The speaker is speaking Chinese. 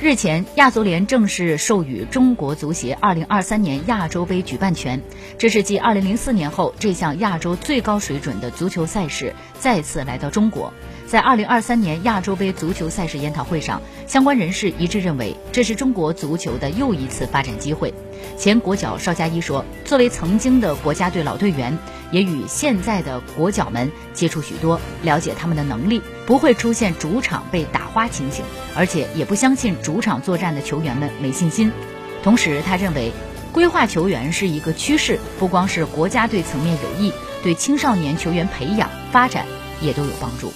日前，亚足联正式授予中国足协2023年亚洲杯举办权，这是继2004年后，这项亚洲最高水准的足球赛事再次来到中国。在2023年亚洲杯足球赛事研讨会上，相关人士一致认为，这是中国足球的又一次发展机会。前国脚邵佳一说：“作为曾经的国家队老队员，也与现在的国脚们接触许多，了解他们的能力，不会出现主场被打花情形，而且也不相信主场作战的球员们没信心。同时，他认为规划球员是一个趋势，不光是国家队层面有益，对青少年球员培养发展也都有帮助。”